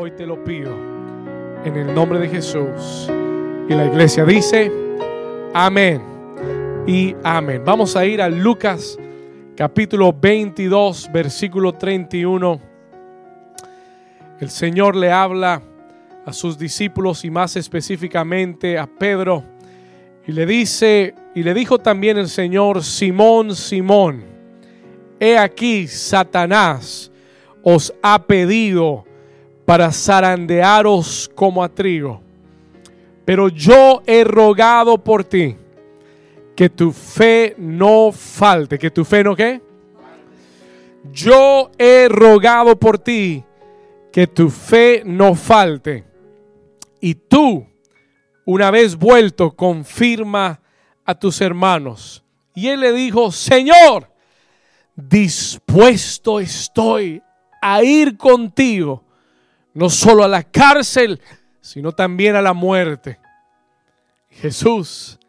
Hoy te lo pido en el nombre de Jesús. Y la iglesia dice, amén y amén. Vamos a ir a Lucas capítulo 22, versículo 31. El Señor le habla a sus discípulos y más específicamente a Pedro y le dice, y le dijo también el Señor, Simón, Simón, he aquí Satanás os ha pedido para zarandearos como a trigo. Pero yo he rogado por ti que tu fe no falte. ¿Que tu fe no qué? Yo he rogado por ti que tu fe no falte. Y tú, una vez vuelto, confirma a tus hermanos. Y él le dijo, Señor, dispuesto estoy a ir contigo, no solo a la cárcel, sino también a la muerte. Jesús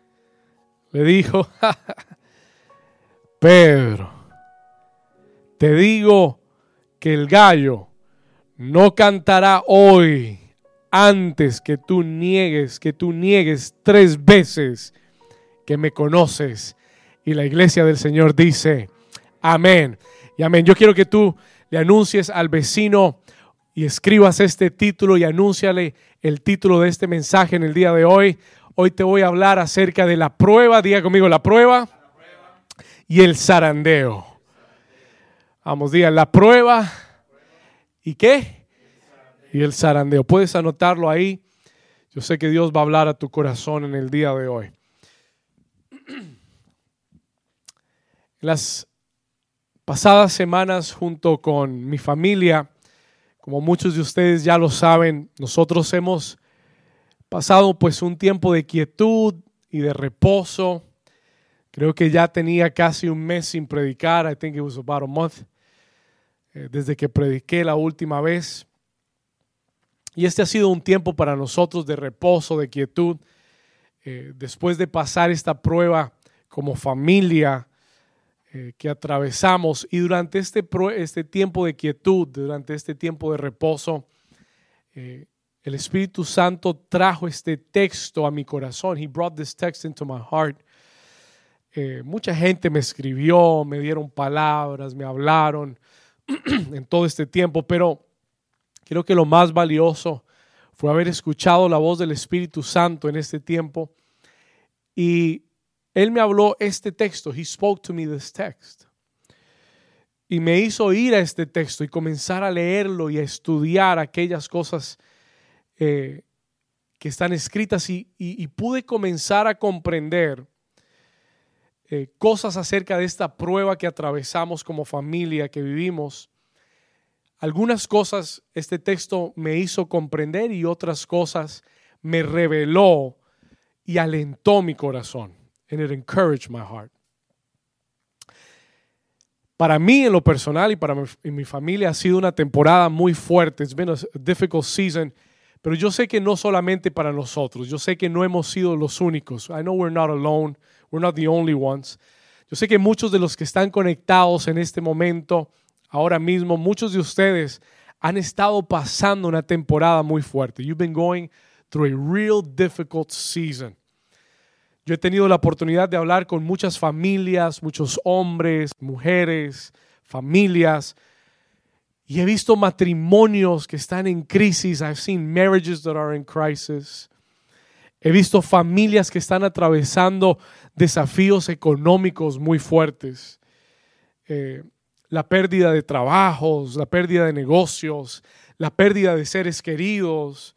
le dijo, Pedro, te digo que el gallo no cantará hoy antes que tú niegues, que tú niegues tres veces que me conoces. Y la iglesia del Señor dice, amén. Y amén. Yo quiero que tú le anuncies al vecino y escribas este título y anúnciale el título de este mensaje en el día de hoy. Hoy te voy a hablar acerca de la prueba, diga conmigo la prueba y el zarandeo. Vamos, diga la prueba y qué? y el zarandeo. Puedes anotarlo ahí. Yo sé que Dios va a hablar a tu corazón en el día de hoy. Las pasadas semanas junto con mi familia, como muchos de ustedes ya lo saben, nosotros hemos pasado pues un tiempo de quietud y de reposo. Creo que ya tenía casi un mes sin predicar. I think it was about a month. Eh, desde que prediqué la última vez. Y este ha sido un tiempo para nosotros de reposo, de quietud. Eh, después de pasar esta prueba como familia eh, que atravesamos y durante este, este, tiempo de quietud, durante este tiempo de reposo, eh, el Espíritu Santo trajo este texto a mi corazón. He brought this text into my heart. mucha gente me escribió, me dieron palabras, me hablaron en todo este tiempo, pero Creo que lo más valioso fue haber escuchado la voz del Espíritu Santo en este tiempo. Y Él me habló este texto. He spoke to me this text. Y me hizo ir a este texto y comenzar a leerlo y a estudiar aquellas cosas eh, que están escritas y, pude comenzar a comprender eh, cosas acerca de esta prueba que atravesamos como familia, que vivimos algunas cosas este texto me hizo comprender y otras cosas me reveló y alentó mi corazón. And it encouraged my heart. Para mí en lo personal y para mi, mi familia ha sido una temporada muy fuerte. It's been a difficult season. Pero yo sé que no solamente para nosotros. Yo sé que no hemos sido los únicos. I know we're not alone. We're not the only ones. Yo sé que muchos de los que están conectados en este momento ahora mismo muchos de ustedes han estado pasando una temporada muy fuerte. You've been going through a real difficult season. Yo he tenido la oportunidad de hablar con muchas familias, muchos hombres, mujeres, familias, y he visto matrimonios que están en crisis. I've seen marriages that are in crisis. He visto familias que están atravesando desafíos económicos muy fuertes. Eh, la pérdida de trabajos, la pérdida de negocios, la pérdida de seres queridos.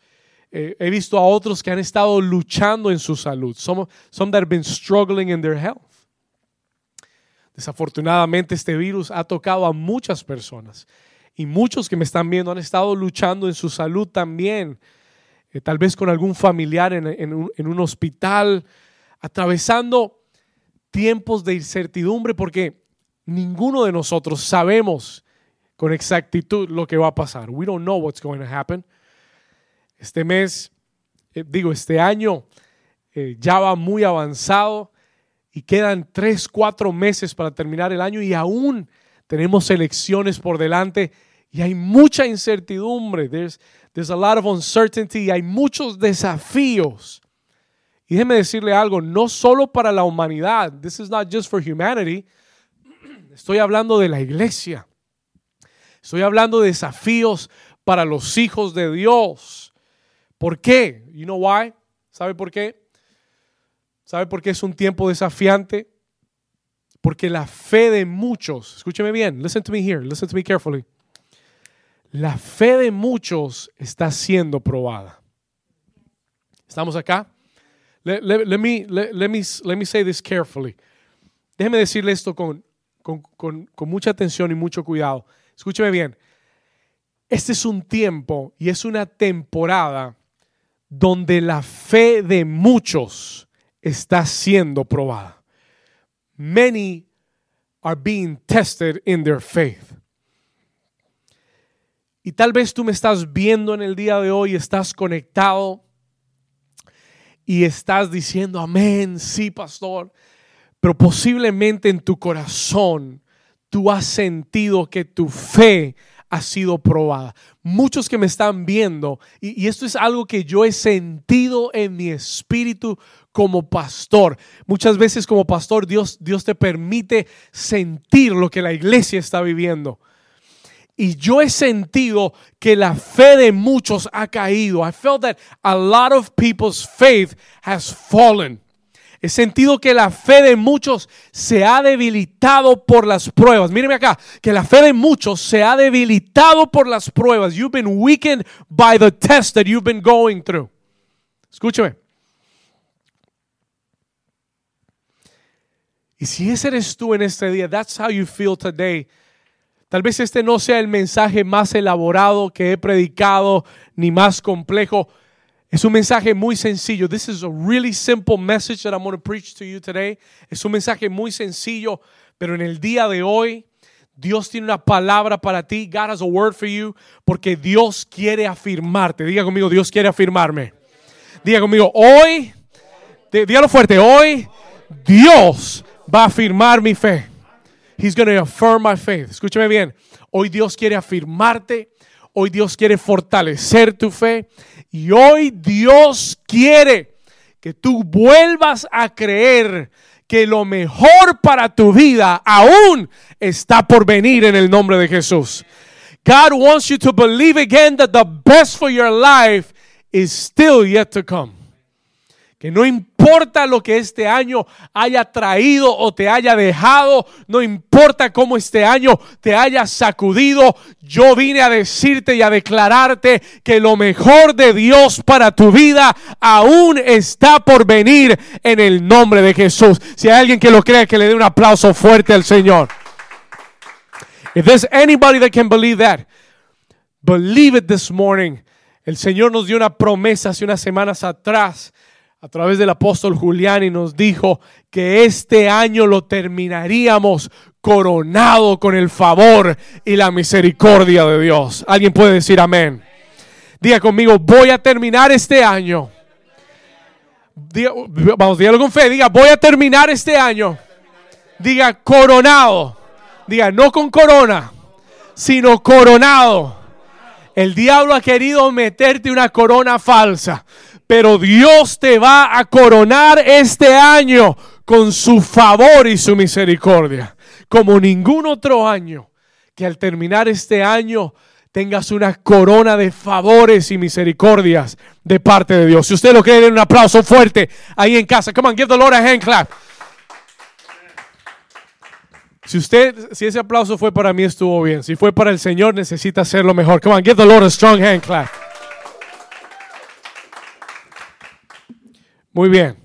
Eh, he visto a otros que han estado luchando en su salud. Some, some that have been struggling in their health. Desafortunadamente este virus ha tocado a muchas personas y muchos que me están viendo han estado luchando en su salud también, eh, tal vez con algún familiar en, un, en un hospital, atravesando tiempos de incertidumbre porque ninguno de nosotros sabemos con exactitud lo que va a pasar. We don't know what's going to happen. Este mes, eh, digo, este año eh, ya va muy avanzado y quedan tres, cuatro meses para terminar el año y aún tenemos elecciones por delante Y hay mucha incertidumbre. There's, a lot of uncertainty. Hay muchos desafíos. Y déjeme decirle algo, no solo para la humanidad. This is not just for humanity. Estoy hablando de la iglesia. Estoy hablando de desafíos para los hijos de Dios. ¿Por qué? You know why? ¿Sabe por qué? ¿Sabe por qué es un tiempo desafiante? Porque la fe de muchos, escúcheme bien, listen to me here, listen to me carefully. La fe de muchos está siendo probada. ¿Estamos acá? Let, me, let, me, let me say this carefully. Déjeme decirle esto con, con, con, con mucha atención y mucho cuidado. Escúcheme bien. Este es un tiempo y es una temporada donde la fe de muchos está siendo probada. Many are being tested in their faith. Y tal vez tú me estás viendo en el día de hoy, estás conectado y estás diciendo, amén, sí, pastor. Pero posiblemente en tu corazón tú has sentido que tu fe ha sido probada. Muchos que me están viendo, y, esto es algo que yo he sentido en mi espíritu como pastor. Muchas veces como pastor Dios, Dios te permite sentir lo que la iglesia está viviendo. Y yo he sentido que la fe de muchos ha caído. I felt that a lot of people's faith has fallen. He sentido que la fe de muchos se ha debilitado por las pruebas. Míreme acá, que la fe de muchos se ha debilitado por las pruebas. You've been weakened by the test that you've been going through. Escúcheme. Y si ese eres tú en este día, that's how you feel today Tal vez este no sea el mensaje más elaborado que he predicado, ni más complejo. Es un mensaje muy sencillo. This is a really simple message that I'm going to preach to you today. Es un mensaje muy sencillo, pero en el día de hoy Dios tiene una palabra para ti. God has a word for you porque Dios quiere afirmarte. Diga conmigo, Dios quiere afirmarme. Diga conmigo, hoy, dígalo fuerte, hoy Dios va a afirmar mi fe. He's going to affirm my faith. Escúchame bien. Hoy Dios quiere afirmarte. Hoy Dios quiere fortalecer tu fe. Y hoy Dios quiere que tú vuelvas a creer que lo mejor para tu vida aún está por venir en el nombre de Jesús. God wants you to believe again that the best for your life is still yet to come que no importa lo que este año haya traído o te haya dejado, no importa cómo este año te haya sacudido, yo vine a decirte y a declararte que lo mejor de Dios para tu vida aún está por venir en el nombre de Jesús. Si hay alguien que lo cree, que le dé un aplauso fuerte al Señor. If there's anybody that can believe that, believe it this morning. El Señor nos dio una promesa hace unas semanas atrás a través del apóstol Julián y nos dijo que este año lo terminaríamos coronado con el favor y la misericordia de Dios. ¿Alguien puede decir amén? Diga conmigo, voy a terminar este año. vamos, dígalo con fe. Diga, voy a terminar este año. Diga, coronado. Diga, no con corona, sino coronado. El diablo ha querido meterte una corona falsa pero Dios te va a coronar este año con su favor y su misericordia, como ningún otro año, que al terminar este año tengas una corona de favores y misericordias de parte de Dios. Si usted lo cree, den un aplauso fuerte ahí en casa. Come on, give the Lord a hand clap. Si usted, si ese aplauso fue para mí, estuvo bien. Si fue para el Señor, necesita hacerlo mejor. Come on, give the Lord a strong hand clap. Muy bien.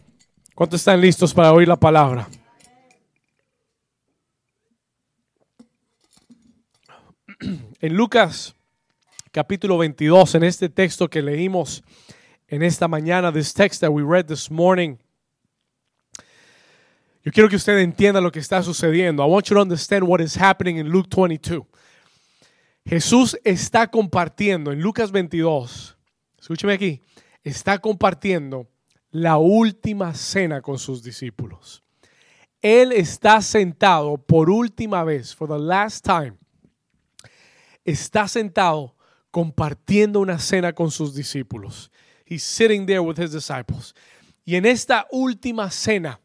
¿Cuántos están listos para oír la palabra? En Lucas capítulo 22, en este texto que leímos en esta mañana, this text that we read this morning, yo quiero que usted entienda lo que está sucediendo. I want you to understand what is happening in Luke 22. Jesús está compartiendo en Lucas 22, escúcheme aquí, está compartiendo la última cena con sus discípulos. Él está sentado por última vez, for the last time, está sentado compartiendo una cena con sus discípulos. He's sitting there with his disciples. Y en esta última cena,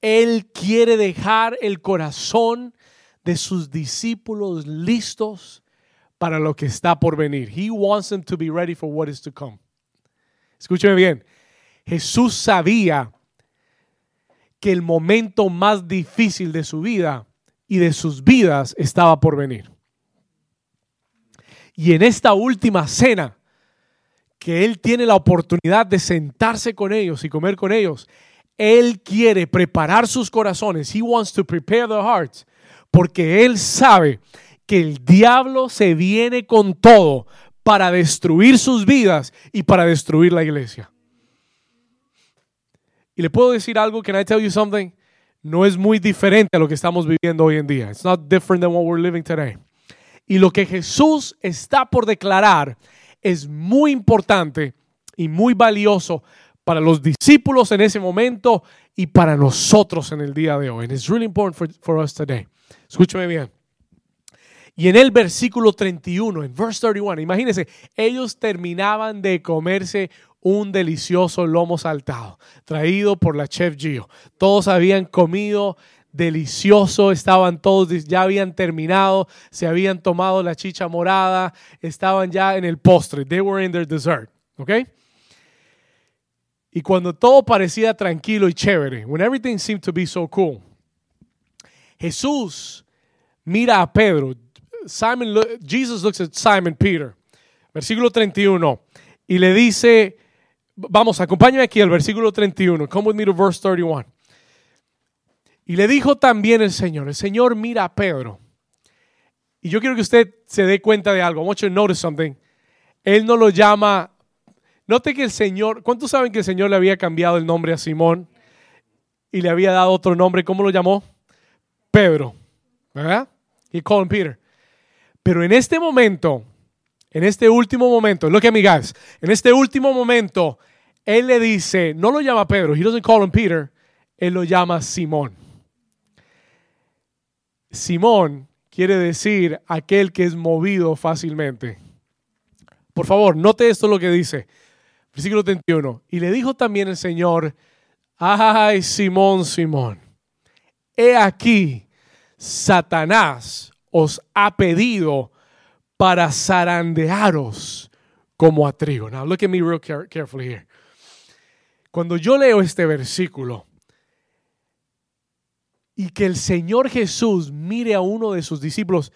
Él quiere dejar el corazón de sus discípulos listos para lo que está por venir. He wants them to be ready for what is to come. Escúcheme bien. Jesús sabía que el momento más difícil de su vida y de sus vidas estaba por venir. Y en esta última cena, que Él tiene la oportunidad de sentarse con ellos y comer con ellos, Él quiere preparar sus corazones. He wants to prepare their hearts. Porque Él sabe que el diablo se viene con todo para destruir sus vidas y para destruir la iglesia. Y le puedo decir algo, can I tell you something? No es muy diferente a lo que estamos viviendo hoy en día. It's not different than what we're living today. Y lo que Jesús está por declarar es muy importante y muy valioso para los discípulos en ese momento y para nosotros en el día de hoy. And it's really important for, for us today. Escúchame bien. Y en el versículo 31, en verse 31, imagínense, ellos terminaban de comerse un delicioso lomo saltado, traído por la chef Gio. Todos habían comido delicioso, estaban todos, ya habían terminado, se habían tomado la chicha morada, estaban ya en el postre, they were in their dessert, ¿ok? Y cuando todo parecía tranquilo y chévere, when everything seemed to be so cool, Jesús mira a Pedro, Simon, Jesus looks at Simon Peter, versículo 31, y le dice, Vamos, acompáñame aquí al versículo 31. Come with me to verse 31. Y le dijo también el Señor, el Señor mira a Pedro. Y yo quiero que usted se dé cuenta de algo. I want you to notice something. Él no lo llama. Note que el Señor, ¿cuántos saben que el Señor le había cambiado el nombre a Simón y le había dado otro nombre? ¿Cómo lo llamó? Pedro. ¿Verdad? Y called him Peter. Pero en este momento, en este último momento, look at me guys, en este último momento, él le dice, no lo llama Pedro, he doesn't call him Peter, él lo llama Simón. Simón quiere decir aquel que es movido fácilmente. Por favor, note esto lo que dice. Versículo 31. Y le dijo también el Señor, ay Simón, Simón, he aquí, Satanás os ha pedido para zarandearos como a trigo. Now look at me real carefully here. Cuando yo leo este versículo y que el Señor Jesús mire a uno de sus discípulos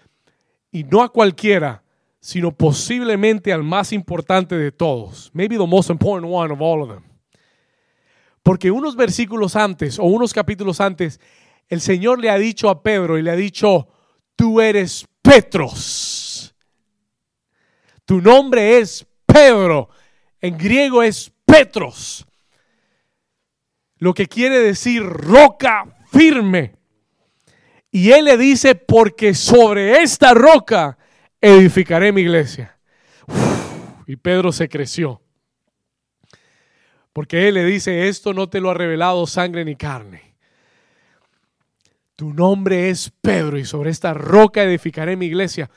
y no a cualquiera, sino posiblemente al más importante de todos, maybe the most important one of all of them. Porque unos versículos antes o unos capítulos antes, el Señor le ha dicho a Pedro y le ha dicho, tú eres Petros tu nombre es Pedro. En griego es Petros. Lo que quiere decir roca firme. Y él le dice, porque sobre esta roca edificaré mi iglesia. y Pedro se creció. Porque él le dice, esto no te lo ha revelado sangre ni carne. Tu nombre es Pedro y sobre esta roca edificaré mi iglesia.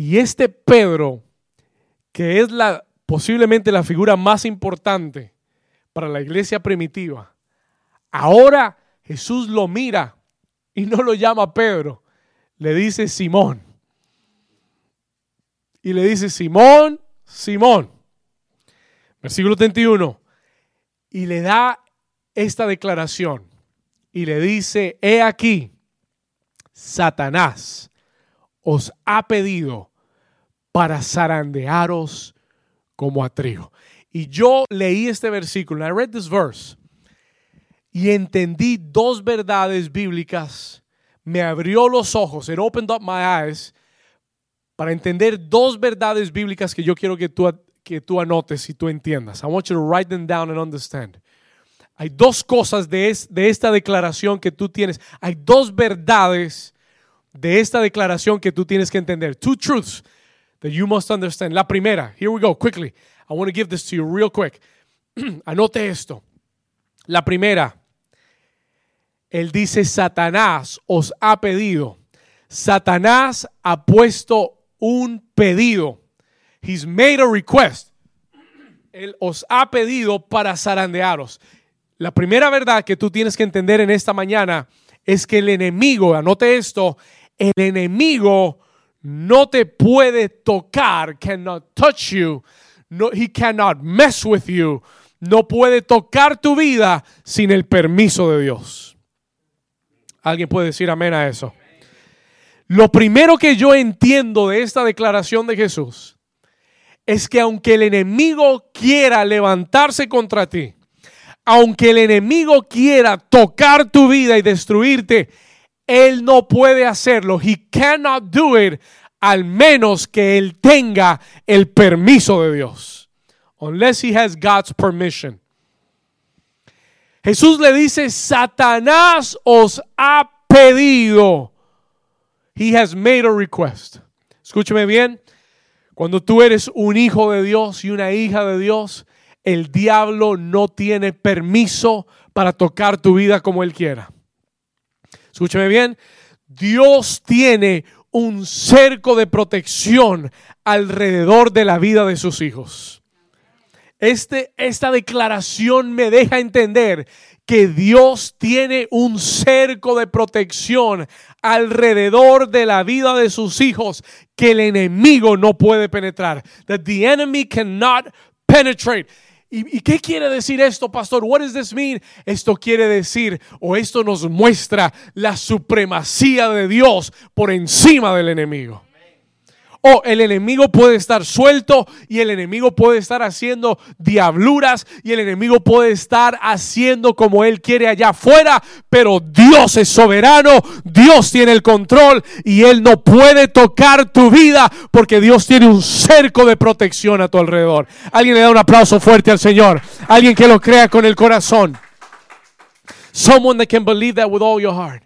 Y este Pedro, que es la, posiblemente la figura más importante para la iglesia primitiva, ahora Jesús lo mira y no lo llama Pedro, le dice Simón. Y le dice, Simón, Simón. Versículo 31. Y le da esta declaración. Y le dice, he aquí, Satanás os ha pedido para zarandearos como a trigo. Y yo leí este versículo, I read this verse, y entendí dos verdades bíblicas. Me abrió los ojos, it opened up my eyes, para entender dos verdades bíblicas que yo quiero que tú, que tú anotes y tú entiendas. I want you to write them down and understand. Hay dos cosas de, de esta declaración que tú tienes. Hay dos verdades de esta declaración que tú tienes que entender. Two truths that you must understand. La primera, here we go, quickly. I want to give this to you real quick. Anote esto. La primera, él dice, Satanás os ha pedido. Satanás ha puesto un pedido. He's made a request. Él os ha pedido para zarandearos. La primera verdad que tú tienes que entender en esta mañana es que el enemigo, anote esto, el enemigo no te puede tocar, cannot touch you, no, he cannot mess with you, no puede tocar tu vida sin el permiso de Dios. ¿Alguien puede decir amén a eso? Lo primero que yo entiendo de esta declaración de Jesús es que aunque el enemigo quiera levantarse contra ti, aunque el enemigo quiera tocar tu vida y destruirte, él no puede hacerlo. He cannot do it al menos que él tenga el permiso de Dios. Unless he has God's permission. Jesús le dice, Satanás os ha pedido. He has made a request. Escúcheme bien. Cuando tú eres un hijo de Dios y una hija de Dios, el diablo no tiene permiso para tocar tu vida como él quiera. Escúcheme bien, Dios tiene un cerco de protección alrededor de la vida de sus hijos. Este, esta declaración me deja entender que Dios tiene un cerco de protección alrededor de la vida de sus hijos que el enemigo no puede penetrar. That the enemy cannot penetrate. ¿Y, qué quiere decir esto, pastor? What does this mean? Esto quiere decir, o esto nos muestra la supremacía de Dios por encima del enemigo. El enemigo puede estar suelto y el enemigo puede estar haciendo diabluras y el enemigo puede estar haciendo como él quiere allá afuera, pero Dios es soberano, Dios tiene el control y él no puede tocar tu vida porque Dios tiene un cerco de protección a tu alrededor. Alguien le da un aplauso fuerte al Señor, alguien que lo crea con el corazón. Someone that can believe that with all your heart.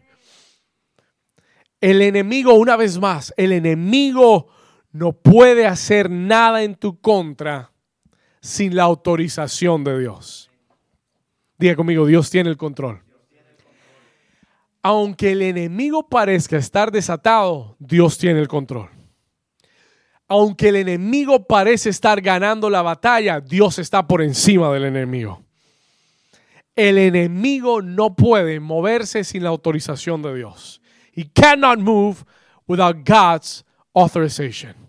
El enemigo, una vez más, el enemigo no puede hacer nada en tu contra sin la autorización de Dios. Diga conmigo, Dios tiene el control. Aunque el enemigo parezca estar desatado, Dios tiene el control. Aunque el enemigo parece estar ganando la batalla, Dios está por encima del enemigo. El enemigo no puede moverse sin la autorización de Dios. He cannot move without God's authorization.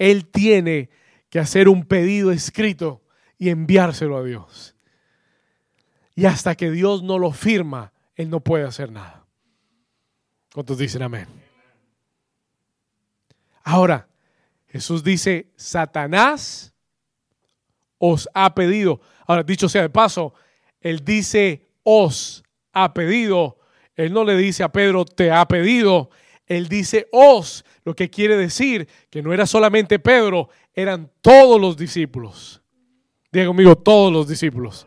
Él tiene que hacer un pedido escrito y enviárselo a Dios. Y hasta que Dios no lo firma, Él no puede hacer nada. ¿Cuántos dicen amén? Ahora, Jesús dice, Satanás os ha pedido. Ahora, dicho sea de paso, Él dice, os ha pedido. Él no le dice a Pedro, te ha pedido. Él dice os, lo que quiere decir que no era solamente Pedro, eran todos los discípulos. Diga conmigo, todos los discípulos.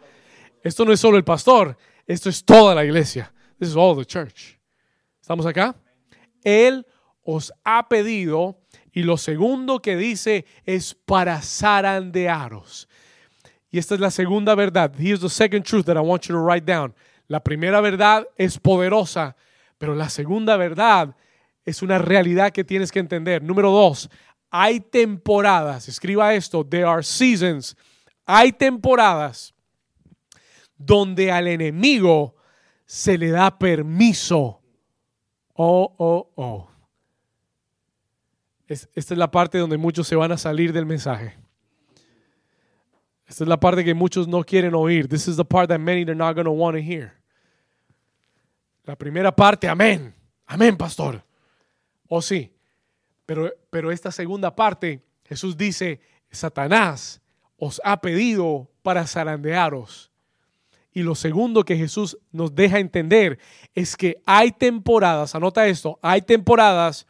Esto no es solo el pastor, esto es toda la iglesia. This is all the church. ¿Estamos acá? Él os ha pedido y lo segundo que dice es para zarandearos. Y esta es la segunda verdad. Here's the second truth that I want you to write down. La primera verdad es poderosa, pero la segunda verdad es una realidad que tienes que entender. Número dos, hay temporadas, escriba esto, there are seasons, hay temporadas donde al enemigo se le da permiso. Oh, oh, oh. esta es la parte donde muchos se van a salir del mensaje. Esta es la parte que muchos no quieren oír. This is the part that many are not going to want to hear. La primera parte, amén. Amén, pastor. Oh sí, pero, pero esta segunda parte, Jesús dice, Satanás os ha pedido para zarandearos. Y lo segundo que Jesús nos deja entender es que hay temporadas, anota esto, hay temporadas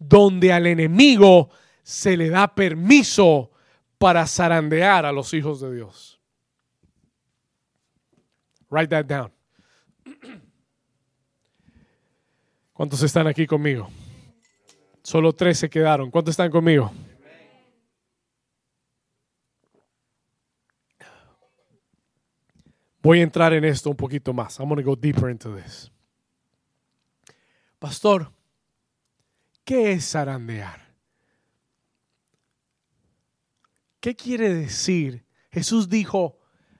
donde al enemigo se le da permiso para zarandear a los hijos de Dios. Write that down. ¿Cuántos están aquí conmigo? Solo tres se quedaron. ¿Cuántos están conmigo? Voy a entrar en esto un poquito más. I'm going to go deeper into this. Pastor, ¿Qué es zarandear? ¿Qué quiere decir? Jesús dijo,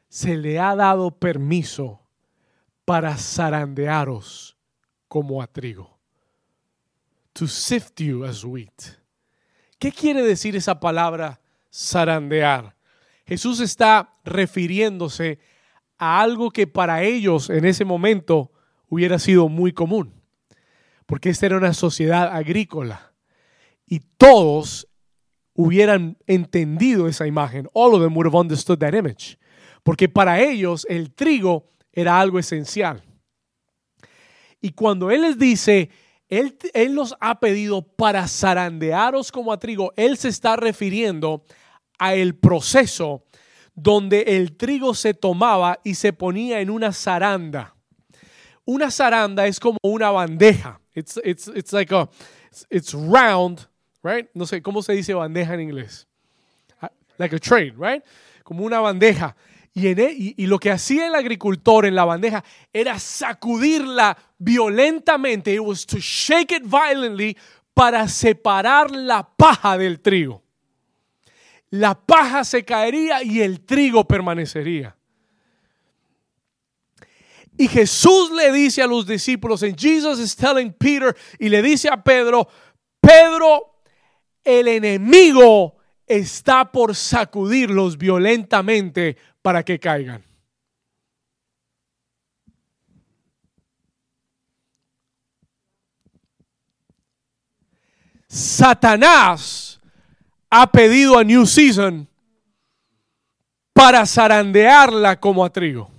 se le ha dado permiso para zarandearos como a trigo. To sift you as wheat. ¿Qué quiere decir esa palabra zarandear? Jesús está refiriéndose a algo que para ellos en ese momento hubiera sido muy común, porque esta era una sociedad agrícola y todos hubieran entendido esa imagen. All of them would have understood that image. Porque para ellos el trigo era algo esencial. Y cuando Él les dice, Él, él los ha pedido para zarandearos como a trigo, Él se está refiriendo a el proceso donde el trigo se tomaba y se ponía en una zaranda. Una zaranda es como una bandeja. It's, it's, it's like a, it's round, right? No sé, ¿cómo se dice bandeja en inglés? Ah, like a tray, right? Como una bandeja. E, y, y, lo que hacía el agricultor en la bandeja era sacudirla violentamente. It was to shake it violently para separar la paja del trigo la paja se caería y el trigo permanecería. Y Jesús le dice a los discípulos, en Jesus is telling Peter, y le dice a Pedro, Pedro, el enemigo está por sacudirlos violentamente para que caigan. Satanás ha pedido a New Season para zarandearla como a trigo.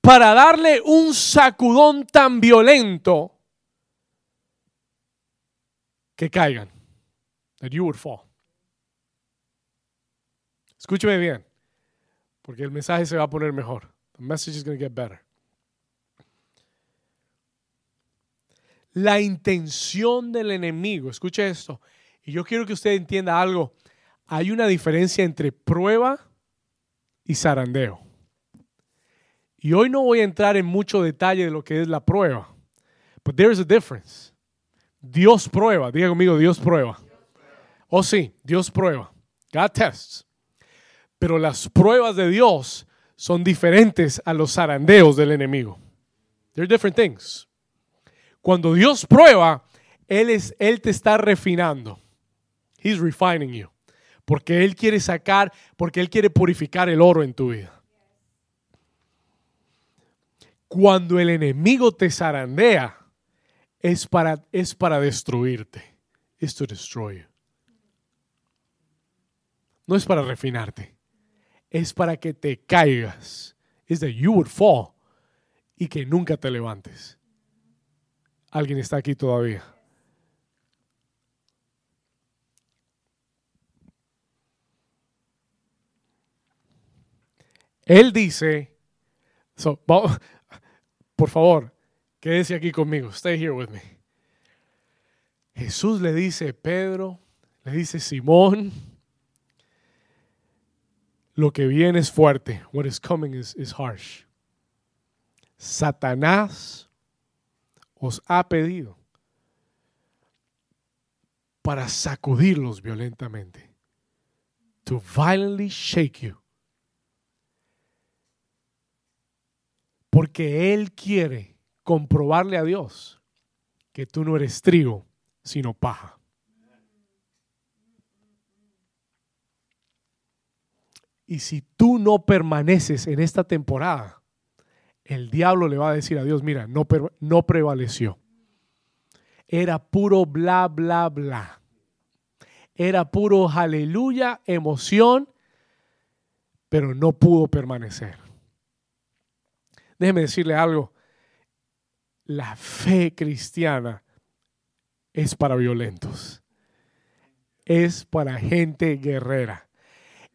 Para darle un sacudón tan violento que caigan. That you would fall. Escúcheme bien, porque el mensaje se va a poner mejor. The message is going to get better. La intención del enemigo, escuche esto, y yo quiero que usted entienda algo. Hay una diferencia entre prueba y zarandeo. Y hoy no voy a entrar en mucho detalle de lo que es la prueba. But there is a difference. Dios prueba. Diga conmigo, Dios prueba. Oh sí, Dios prueba. God tests. Pero las pruebas de Dios son diferentes a los zarandeos del enemigo. They're different things. Cuando Dios prueba, Él, es, él te está refinando. He's refining you. Porque Él quiere sacar, porque Él quiere purificar el oro en tu vida. Cuando el enemigo te zarandea, es para, es para destruirte. Es to destroy you. No es para refinarte. Es para que te caigas. Es that you would fall y que nunca te levantes. ¿Alguien está aquí todavía? Él dice, por favor, quédese aquí conmigo, stay here with me. Jesús le dice, Pedro, le dice, Simón, lo que viene es fuerte. What is coming is, is harsh. Satanás os ha pedido para sacudirlos violentamente. To violently shake you. Porque Él quiere comprobarle a Dios que tú no eres trigo, sino paja. Y si tú no permaneces en esta temporada, el diablo le va a decir a Dios, mira, no, no prevaleció. Era puro bla, bla, bla. Era puro aleluya, emoción, pero no pudo permanecer. Déjeme decirle algo. La fe cristiana es para violentos. Es para gente guerrera.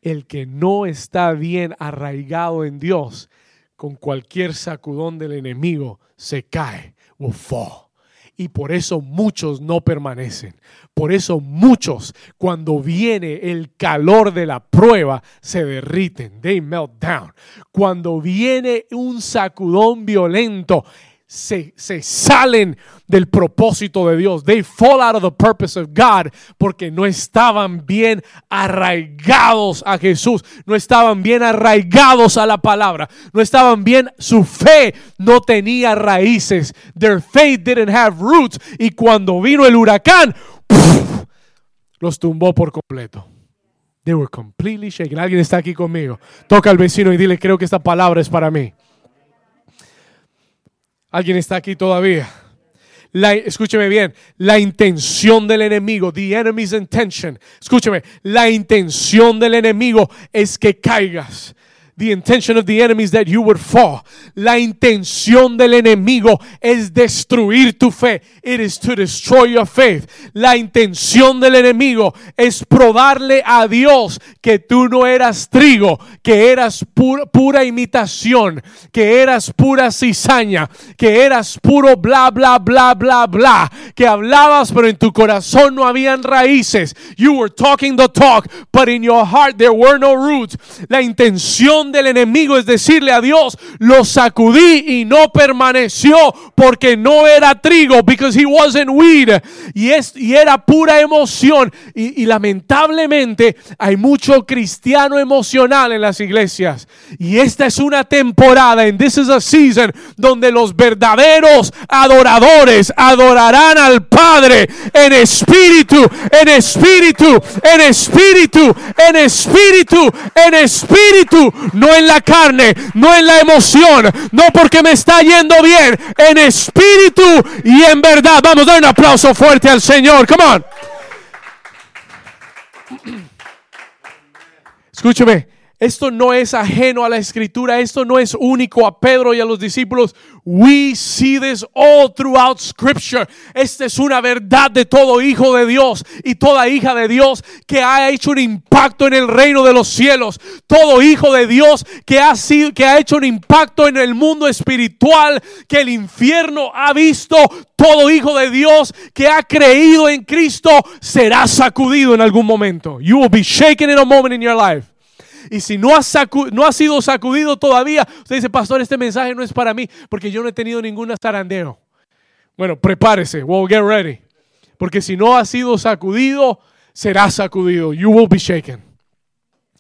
El que no está bien arraigado en Dios, con cualquier sacudón del enemigo, se cae will fall y por eso muchos no permanecen. Por eso muchos, cuando viene el calor de la prueba, se derriten. They melt down. Cuando viene un sacudón violento, se, se, salen del propósito de Dios. They fall out of the purpose of God porque no estaban bien arraigados a Jesús, no estaban bien arraigados a la palabra, no estaban bien, su fe no tenía raíces. Their faith didn't have roots. Y cuando vino el huracán, los tumbó por completo. They were completely shaken. Alguien está aquí conmigo. Toca al vecino y dile, creo que esta palabra es para mí. ¿Alguien está aquí todavía? Escúcheme bien, la intención del enemigo, the enemy's intention, escúcheme, la intención del enemigo es que caigas. The intention of the enemy is that you would fall. La intención del enemigo es destruir tu fe. It is to destroy your faith. La intención del enemigo es probarle a Dios que tú no eras trigo, que eras pura, pura imitación, que eras pura cizaña, que eras puro bla, bla, bla, bla, bla, que hablabas pero en tu corazón no habían raíces. You were talking the talk, but in your heart there were no roots. La intención del enemigo es decirle a Dios, lo sacudí y no permaneció porque no era trigo, because he wasn't weed. Y, es, y era pura emoción. Y, lamentablemente hay mucho cristiano emocional en las iglesias. Y esta es una temporada, and this is a season, donde los verdaderos adoradores adorarán al Padre en espíritu, en espíritu, en espíritu, en espíritu, en espíritu no en la carne, no en la emoción, no porque me está yendo bien, en espíritu y en verdad. Vamos a dar un aplauso fuerte al Señor. Come on. Escúcheme, esto no es ajeno a la escritura, esto no es único a Pedro y a los discípulos. We see this all throughout scripture. Esta es una verdad de todo hijo de Dios y toda hija de Dios que ha hecho un impacto en el reino de los cielos. Todo hijo de Dios que ha sido que ha hecho un impacto en el mundo espiritual que el infierno ha visto. Todo hijo de Dios que ha creído en Cristo será sacudido en algún momento. You will be shaken in a moment in your life. Y si no ha, sido sacudido todavía, usted dice, pastor, este mensaje no es para mí porque yo no he tenido ningún zarandeo. Bueno, prepárese, well, get ready. Porque si no ha sido sacudido, será sacudido. You will be shaken.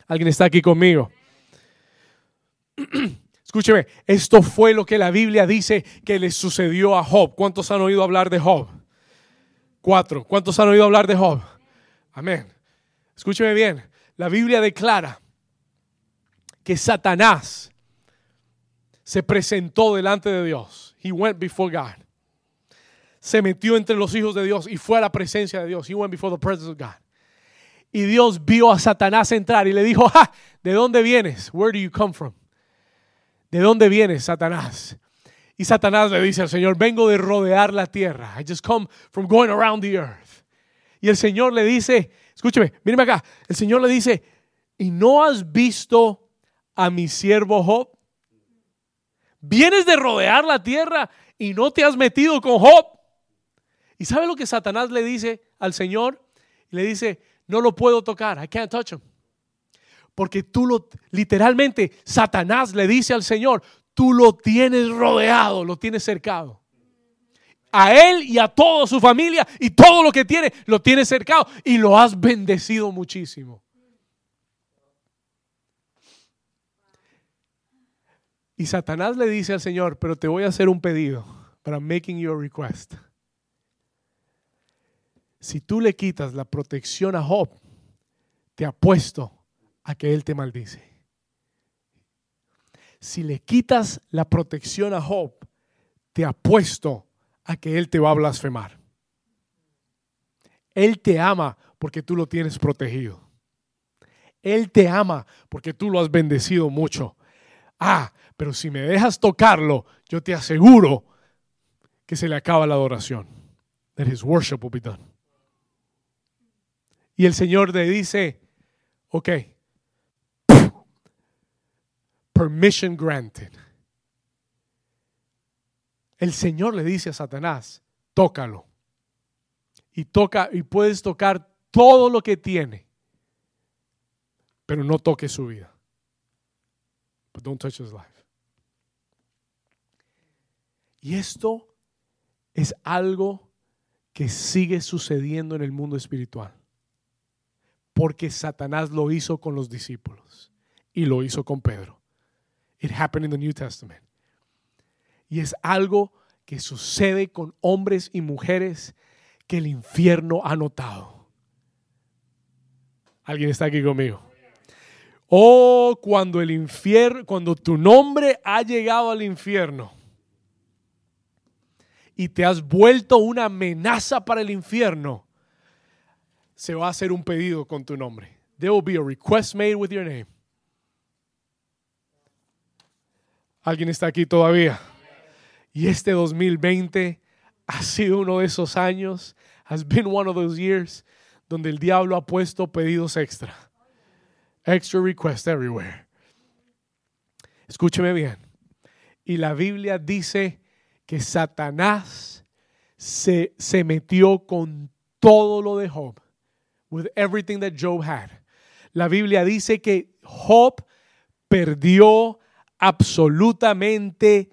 ¿Alguien está aquí conmigo? Escúcheme, esto fue lo que la Biblia dice que le sucedió a Job. ¿Cuántos han oído hablar de Job? Cuatro. ¿Cuántos han oído hablar de Job? Amén. Escúcheme bien. La Biblia declara que Satanás se presentó delante de Dios. He went before God. Se metió entre los hijos de Dios y fue a la presencia de Dios. He went before the presence of God. Y Dios vio a Satanás entrar y le dijo, ah, ¿de dónde vienes? Where do you come from? ¿De dónde vienes, Satanás? Y Satanás le dice al Señor, vengo de rodear la tierra. I just come from going around the earth. Y el Señor le dice, escúcheme, míreme acá. El Señor le dice, ¿y no has visto a mi siervo Job? Vienes de rodear la tierra y no te has metido con Job. ¿Y sabe lo que Satanás le dice al Señor? Le dice, no lo puedo tocar, I can't touch him. Porque tú lo, literalmente, Satanás le dice al Señor, tú lo tienes rodeado, lo tienes cercado. A él y a toda su familia y todo lo que tiene, lo tienes cercado y lo has bendecido muchísimo. Y Satanás le dice al Señor, pero te voy a hacer un pedido, I'm making you a request. Si tú le quitas la protección a Job, te apuesto a que él te maldice. Si le quitas la protección a Job, te apuesto a que él te va a blasfemar. Él te ama porque tú lo tienes protegido. Él te ama porque tú lo has bendecido mucho. Ah, pero si me dejas tocarlo, yo te aseguro que se le acaba la adoración. That his worship will be done. Y el Señor le dice, ok, permission granted. El Señor le dice a Satanás, tócalo. Y toca y puedes tocar todo lo que tiene, pero no toques su vida. But don't touch his life. Y esto es algo que sigue sucediendo en el mundo espiritual. Porque Satanás lo hizo con los discípulos y lo hizo con Pedro. It happened in the New Testament. Y es algo que sucede con hombres y mujeres que el infierno ha notado. ¿Alguien está aquí conmigo? Oh, cuando el infierno, cuando tu nombre ha llegado al infierno y te has vuelto una amenaza para el infierno, se va a hacer un pedido con tu nombre. There will be a request made with your name. ¿Alguien está aquí todavía? Y este 2020 ha sido uno de esos años, has been one of those years, donde el diablo ha puesto pedidos extra. Extra requests everywhere. Escúcheme bien. Y la Biblia dice que Satanás se, se metió con todo lo de Job. With everything that Job had. La Biblia dice que Job perdió absolutamente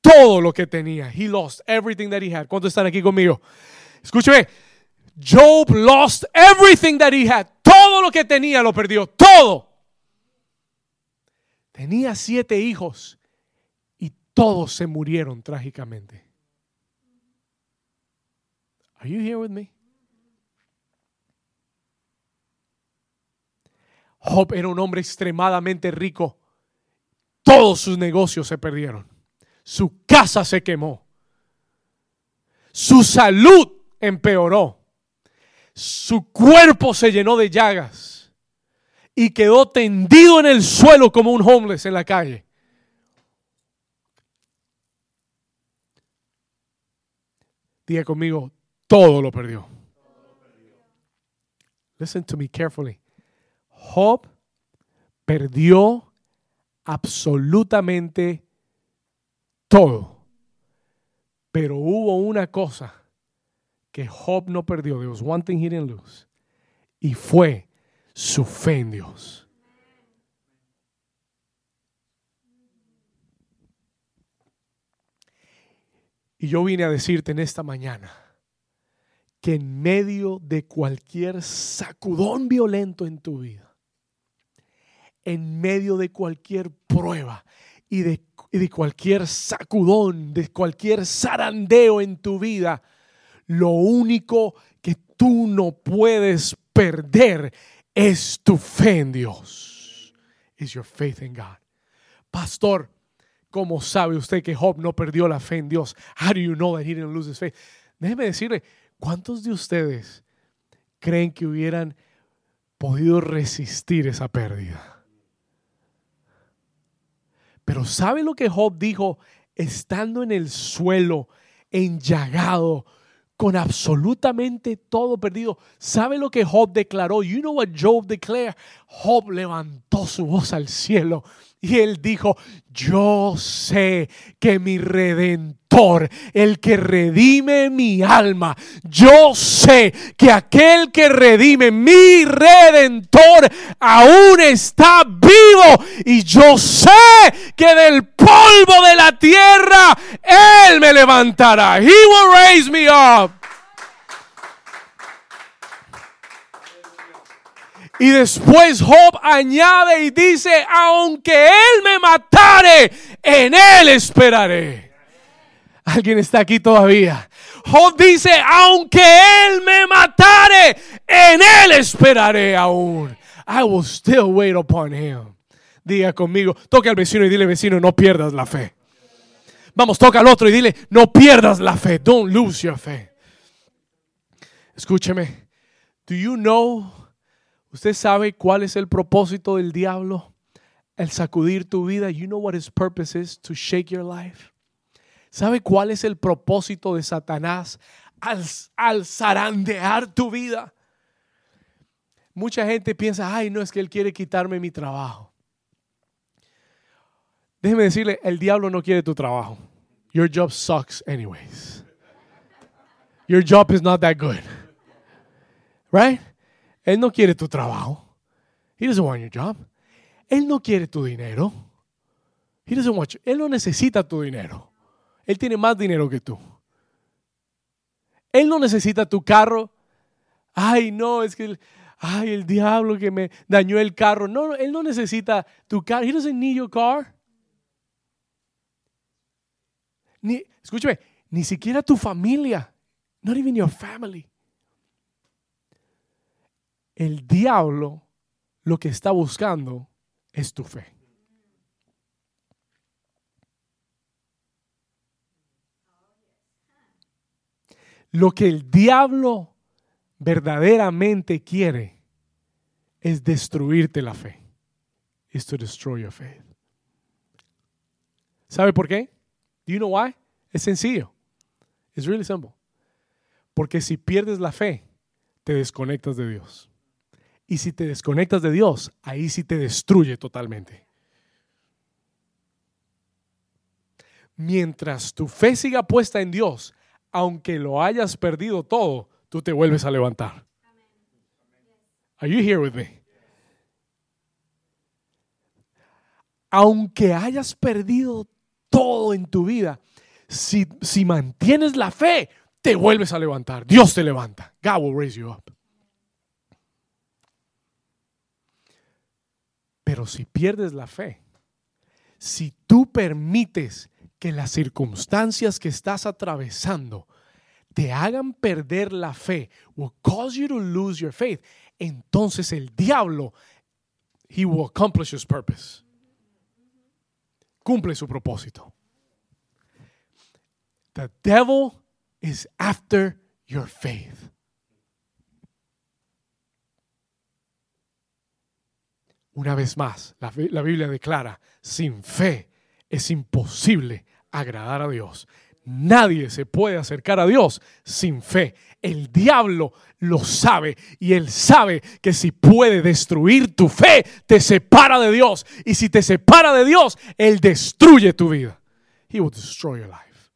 todo lo que tenía. He lost everything that he had. ¿Cuántos están aquí conmigo? Escúcheme. Job lost everything that he had. Todo lo que tenía lo perdió. Todo. Tenía siete hijos todos se murieron trágicamente. Are you here with me? Job era un hombre extremadamente rico. Todos sus negocios se perdieron. Su casa se quemó. Su salud empeoró. Su cuerpo se llenó de llagas y quedó tendido en el suelo como un homeless en la calle. Diga conmigo, todo lo perdió. Listen to me carefully. Job perdió absolutamente todo. Pero hubo una cosa que Job no perdió. There was one thing he didn't lose. Y fue su fe en Dios. Y yo vine a decirte en esta mañana que en medio de cualquier sacudón violento en tu vida, en medio de cualquier prueba y de, cualquier sacudón, de cualquier zarandeo en tu vida, lo único que tú no puedes perder es tu fe en Dios. Is your faith in God. Pastor, ¿cómo sabe usted que Job no perdió la fe en Dios? How do you know that he didn't lose his faith? Déjeme decirle, ¿cuántos de ustedes creen que hubieran podido resistir esa pérdida? Pero ¿sabe lo que Job dijo estando en el suelo, enllagado, con absolutamente todo perdido. ¿Sabe lo que Job declaró? You know what Job declared? Job levantó su voz al cielo y él dijo, yo sé que mi redentor, el que redime mi alma, yo sé que aquel que redime mi redentor aún está vivo y yo sé que del polvo de la tierra él me levantará. He will raise me up. Y después Job añade y dice, aunque él me matare, en él esperaré. ¿Alguien está aquí todavía? Job dice, aunque él me matare, en él esperaré aún. I will still wait upon him. Diga conmigo, toca al vecino y dile, vecino, no pierdas la fe. Vamos, toca al otro y dile, no pierdas la fe. Don't lose your faith. Escúcheme. Do you know ¿Usted sabe cuál es el propósito del diablo? El sacudir tu vida. You know what his purpose is to shake your life. ¿Sabe cuál es el propósito de Satanás al, al zarandear tu vida? Mucha gente piensa, ay, no es que él quiere quitarme mi trabajo. Déjeme decirle, el diablo no quiere tu trabajo. Your job sucks anyways. Your job is not that good. Right? Él no quiere tu trabajo. He doesn't want your job. Él no quiere tu dinero. He doesn't want you. Él no necesita tu dinero. Él tiene más dinero que tú. Él no necesita tu carro. Ay, no, es que, el, ay, el diablo que me dañó el carro. No, él no necesita tu carro. He doesn't need your car. Ni, escúchame, ni siquiera tu familia. Not even your family. El diablo lo que está buscando es tu fe. Lo que el diablo verdaderamente quiere es destruirte la fe. Is to destroy your faith. ¿Sabe por qué? Do you know why? Es sencillo. It's really simple. Porque si pierdes la fe, te desconectas de Dios. Y si te desconectas de Dios, ahí sí te destruye totalmente. Mientras tu fe siga puesta en Dios, aunque lo hayas perdido todo, tú te vuelves a levantar. Are you here with me? Aunque hayas perdido todo en tu vida, si, si mantienes la fe, te vuelves a levantar. Dios te levanta. God will raise you up. Pero si pierdes la fe, si tú permites que las circunstancias que estás atravesando te hagan perder la fe, will cause you to lose your faith, entonces el diablo, he will accomplish his purpose. Cumple su propósito. The devil is after your faith. Una vez más, la, Biblia declara, sin fe es imposible agradar a Dios. Nadie se puede acercar a Dios sin fe. El diablo lo sabe y él sabe que si puede destruir tu fe, te separa de Dios. Y si te separa de Dios, él destruye tu vida. He will destroy your life.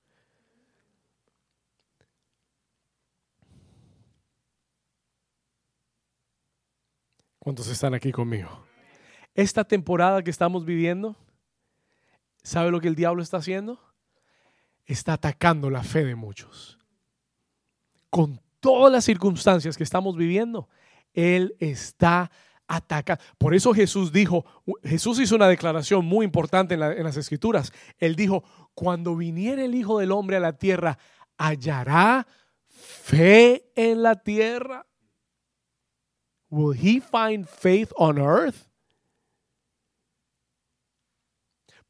¿Cuántos están aquí conmigo? Esta temporada que estamos viviendo, ¿sabe lo que el diablo está haciendo? Está atacando la fe de muchos. Con todas las circunstancias que estamos viviendo, Él está atacando. Por eso Jesús dijo, Jesús hizo una declaración muy importante en, en las escrituras. Él dijo, cuando viniera el Hijo del Hombre a la tierra, ¿hallará fe en la tierra? will he find faith on earth?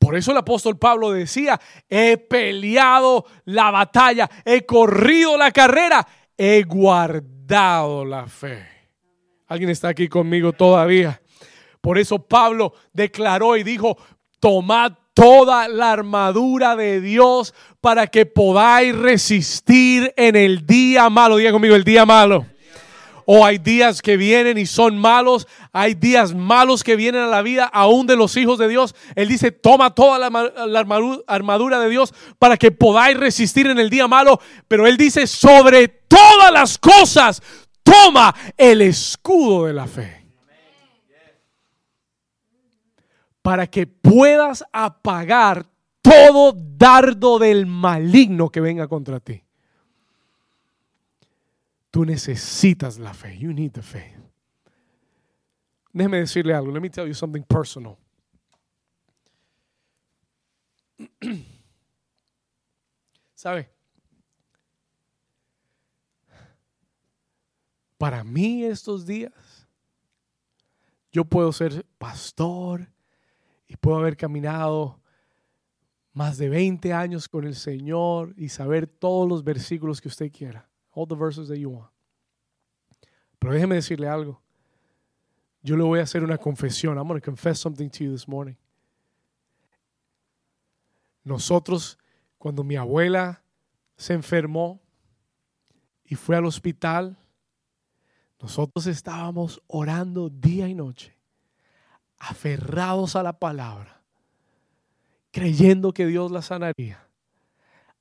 Por eso el apóstol Pablo decía, he peleado la batalla, he corrido la carrera, he guardado la fe. ¿Alguien está aquí conmigo todavía? Por eso Pablo declaró y dijo, tomad toda la armadura de Dios para que podáis resistir en el día malo. Diga conmigo, el día malo. O hay días que vienen y son malos. Hay días malos que vienen a la vida aún de los hijos de Dios. Él dice, toma toda la, armadura de Dios para que podáis resistir en el día malo. Pero Él dice, sobre todas las cosas, toma el escudo de la fe. Para que puedas apagar todo dardo del maligno que venga contra ti. Tú necesitas la fe. You need the faith. Déjeme decirle algo. Let me tell you something personal. ¿Sabe? Para mí estos días, yo puedo ser pastor y puedo haber caminado más de 20 años con el Señor y saber todos los versículos que usted quiera all the verses that you want. Pero déjeme decirle algo. Yo le voy a hacer una confesión. I'm going to confess something to you this morning. Nosotros, cuando mi abuela se enfermó y fue al hospital, nosotros estábamos orando día y noche, aferrados a la palabra, creyendo que Dios la sanaría,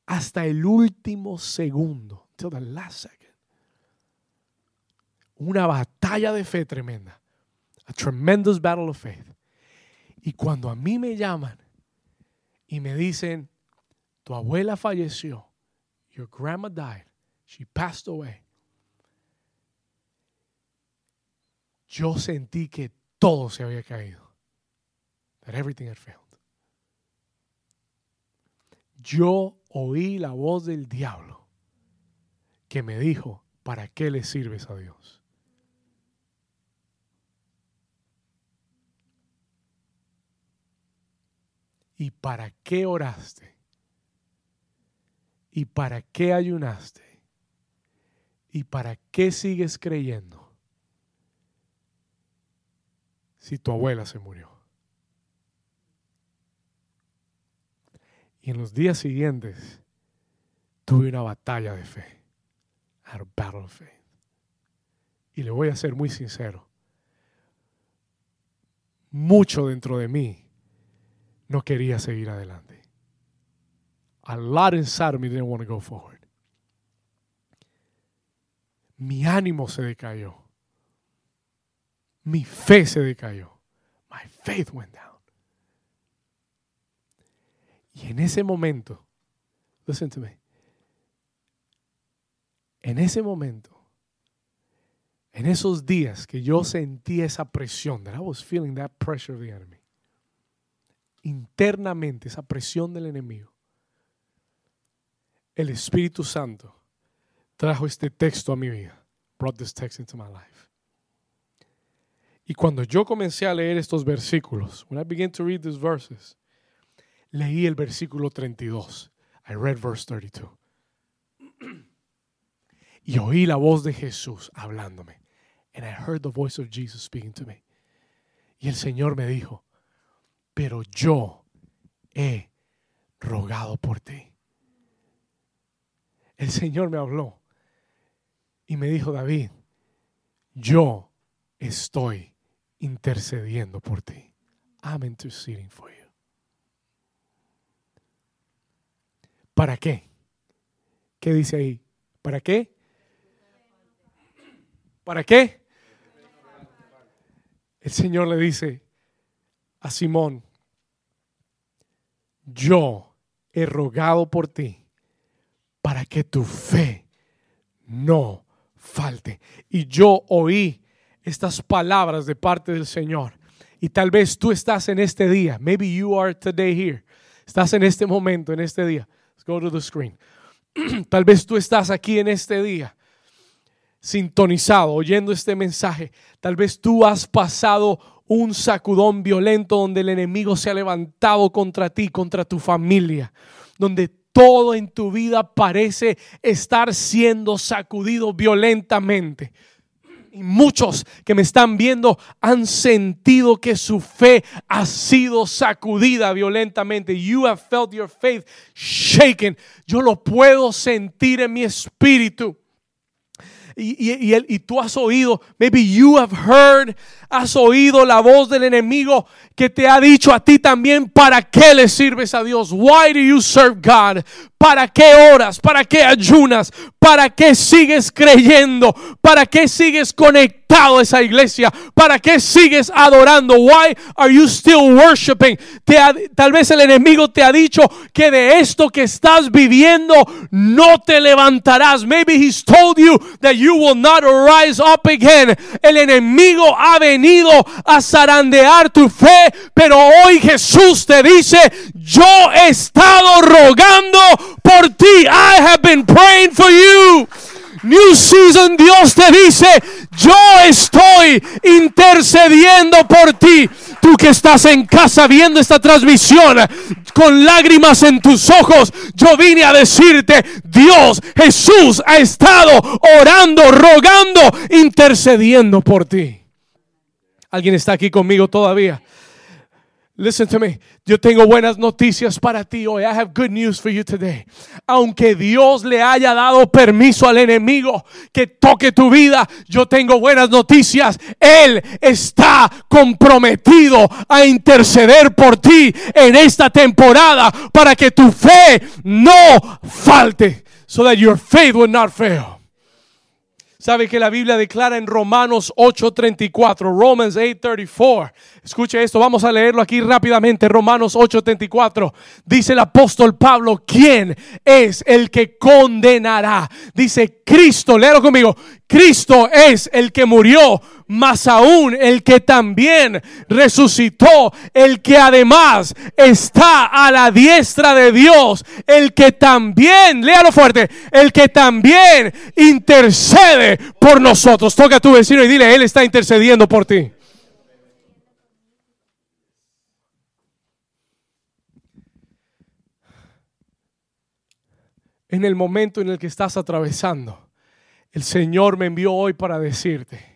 hasta el último segundo the last second. Una batalla de fe tremenda. A tremendous battle of faith. Y cuando a mí me llaman y me dicen, tu abuela falleció, your grandma died, she passed away. Yo sentí que todo se había caído. That everything had failed. Yo oí la voz del diablo que me dijo, ¿para qué le sirves a Dios? ¿Y para qué oraste? ¿Y para qué ayunaste? ¿Y para qué sigues creyendo si tu abuela se murió? Y en los días siguientes tuve una batalla de fe. A battle of faith. Y le voy a ser muy sincero. Mucho dentro de mí no quería seguir adelante. A lot inside of me didn't want to go forward. Mi ánimo se decayó. Mi fe se decayó. My faith went down. Y en ese momento, listen to me. En ese momento, en esos días que yo sentí esa presión, that I was feeling that pressure of the enemy internamente esa presión del enemigo, el Espíritu Santo trajo este texto a mi vida. Brought this text into my life. Y cuando yo comencé a leer estos versículos, when I began to read these verses, leí el versículo 32. I read verse 32. y oí la voz de Jesús hablándome. And I heard the voice of Jesus speaking to me. Y el Señor me dijo, pero yo he rogado por ti. El Señor me habló y me dijo, David, yo estoy intercediendo por ti. I'm interceding for you. ¿Para qué? ¿Qué dice ahí? ¿Para qué? ¿Para qué? El Señor le dice, a Simón, yo he rogado por ti para que tu fe no falte. Y yo oí estas palabras de parte del Señor. Y tal vez tú estás en este día. Maybe you are today here. Estás en este momento, en este día. Let's go to the screen. tal vez tú estás aquí en este día sintonizado, oyendo este mensaje. Tal vez tú has pasado un sacudón violento donde el enemigo se ha levantado contra ti, contra tu familia, donde todo en tu vida parece estar siendo sacudido violentamente. Y muchos que me están viendo han sentido que su fe ha sido sacudida violentamente. You have felt your faith shaken. Yo lo puedo sentir en mi espíritu. Y, tú has oído, maybe you have heard, has oído la voz del enemigo que te ha dicho a ti también, ¿para qué le sirves a Dios? Why do you serve God? ¿Para qué oras? ¿Para qué ayunas? ¿Para qué sigues creyendo? ¿Para qué sigues conectado a esa iglesia? ¿Para qué sigues adorando? Why are you still worshiping? tal vez el enemigo te ha dicho que de esto que estás viviendo no te levantarás. Maybe he's told you that you will not rise up again. El enemigo ha venido a zarandear tu fe, pero hoy Jesús te dice, yo he estado rogando por ti. I have been praying for you. New Season, Dios te dice, yo estoy intercediendo por ti. Tú que estás en casa viendo esta transmisión con lágrimas en tus ojos, yo vine a decirte, Dios, Jesús ha estado orando, rogando, intercediendo por ti. ¿Alguien está aquí conmigo todavía? Listen to me. Yo tengo buenas noticias para ti hoy. I have good news for you today. Aunque Dios le haya dado permiso al enemigo que toque tu vida, yo tengo buenas noticias. Él está comprometido a interceder por ti en esta temporada para que tu fe no falte. So that your faith will not fail. Sabe que la Biblia declara en Romanos 8:34, Romans 8:34. Escuche esto, vamos a leerlo aquí rápidamente. Romanos 8:34. Dice el apóstol Pablo, ¿quién es el que condenará? Dice Cristo, léalo conmigo. Cristo es el que murió más aún el que también resucitó, el que además está a la diestra de Dios, el que también, léalo fuerte, el que también intercede por nosotros. Toca a tu vecino y dile, Él está intercediendo por ti. En el momento en el que estás atravesando, el Señor me envió hoy para decirte,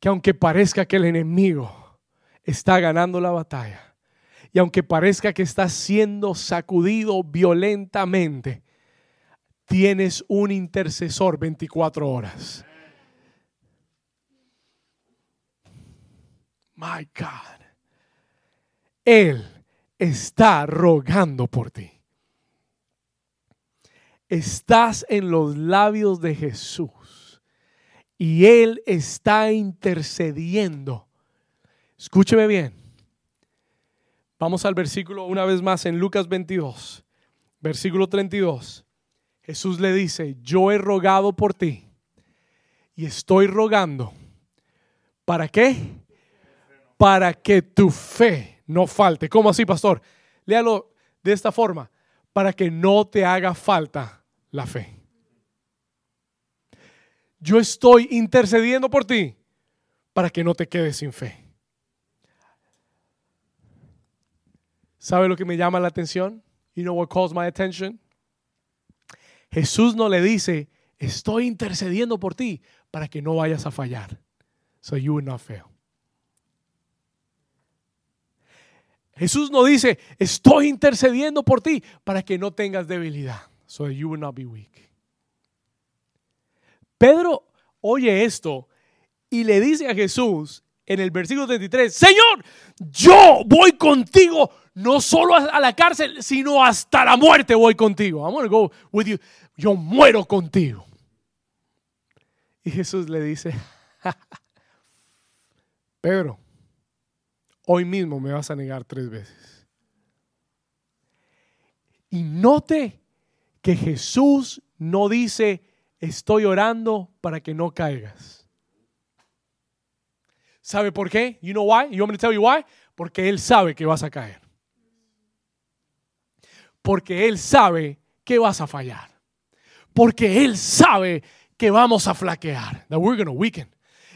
que aunque parezca que el enemigo está ganando la batalla, y aunque parezca que está siendo sacudido violentamente, tienes un intercesor 24 horas. My God. Él está rogando por ti. Estás en los labios de Jesús y Él está intercediendo. Escúcheme bien. Vamos al versículo una vez más en Lucas 22, versículo 32. Jesús le dice, yo he rogado por ti y estoy rogando. ¿Para qué? Para que tu fe no falte. ¿Cómo así, pastor? Léalo de esta forma. Para que no te haga falta la fe yo estoy intercediendo por ti para que no te quedes sin fe. ¿Sabe lo que me llama la atención? You know what calls my attention? Jesús no le dice, estoy intercediendo por ti para que no vayas a fallar. So you will not fail. Jesús no dice, estoy intercediendo por ti para que no tengas debilidad. So you will not be weak. Pedro oye esto y le dice a Jesús en el versículo 33, Señor, yo voy contigo, no solo a la cárcel, sino hasta la muerte voy contigo. I'm gonna go with you. Yo muero contigo. Y Jesús le dice, Pedro, hoy mismo me vas a negar tres veces. Y note que Jesús no dice, estoy orando para que no caigas. ¿Sabe por qué? You know why? You want me to tell you why? Porque Él sabe que vas a caer. Porque Él sabe que vas a fallar. Porque Él sabe que vamos a flaquear. That we're going to weaken.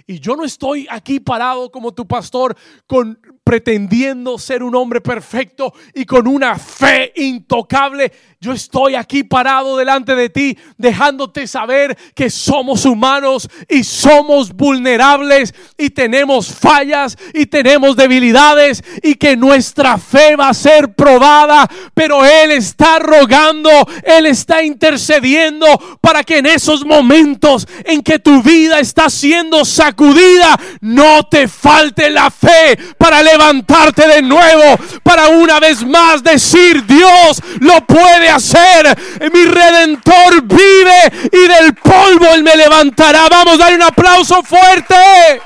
Y yo no estoy aquí parado como tu pastor con pretendiendo ser un hombre perfecto y con una fe intocable. Yo estoy aquí parado delante de ti, dejándote saber que somos humanos y somos vulnerables y tenemos fallas y tenemos debilidades y que nuestra fe va a ser probada, pero Él está rogando, Él está intercediendo para que en esos momentos en que tu vida está siendo sacudida, no te falte la fe para levantarte de nuevo, para una vez más decir, Dios lo puede hacer. Mi redentor vive y del polvo Él me levantará. Vamos a dar un aplauso fuerte.